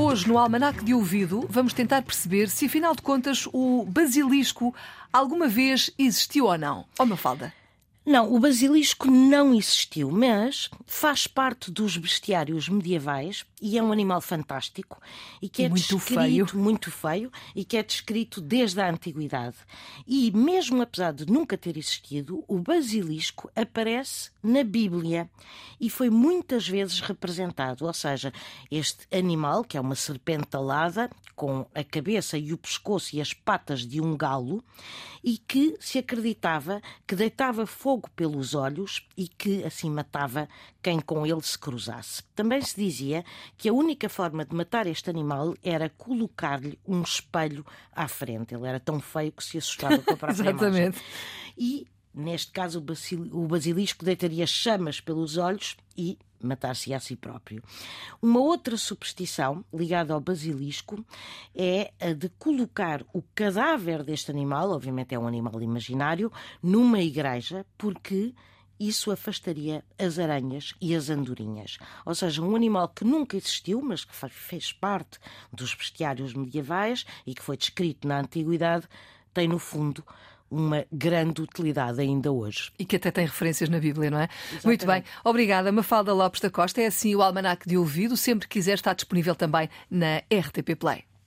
Hoje, no Almanac de Ouvido, vamos tentar perceber se, afinal de contas, o basilisco alguma vez existiu ou não. Ó, oh, Mafalda. Não, o basilisco não existiu, mas faz parte dos bestiários medievais e é um animal fantástico e que é muito descrito feio. muito feio e que é descrito desde a antiguidade. E mesmo apesar de nunca ter existido, o basilisco aparece na Bíblia e foi muitas vezes representado, ou seja, este animal que é uma serpente alada com a cabeça e o pescoço e as patas de um galo e que se acreditava que deitava fogo pelos olhos e que assim matava quem com ele se cruzasse. Também se dizia que a única forma de matar este animal era colocar-lhe um espelho à frente. Ele era tão feio que se assustava com a própria Exatamente. imagem. E, neste caso, o basilisco deitaria chamas pelos olhos e matar-se a si próprio. Uma outra superstição ligada ao basilisco é a de colocar o cadáver deste animal, obviamente é um animal imaginário, numa igreja, porque isso afastaria as aranhas e as andorinhas. Ou seja, um animal que nunca existiu, mas que fez parte dos bestiários medievais e que foi descrito na antiguidade, tem no fundo uma grande utilidade ainda hoje. E que até tem referências na Bíblia, não é? Exatamente. Muito bem. Obrigada, Mafalda Lopes da Costa. É assim o Almanac de Ouvido. Sempre que quiser, está disponível também na RTP Play.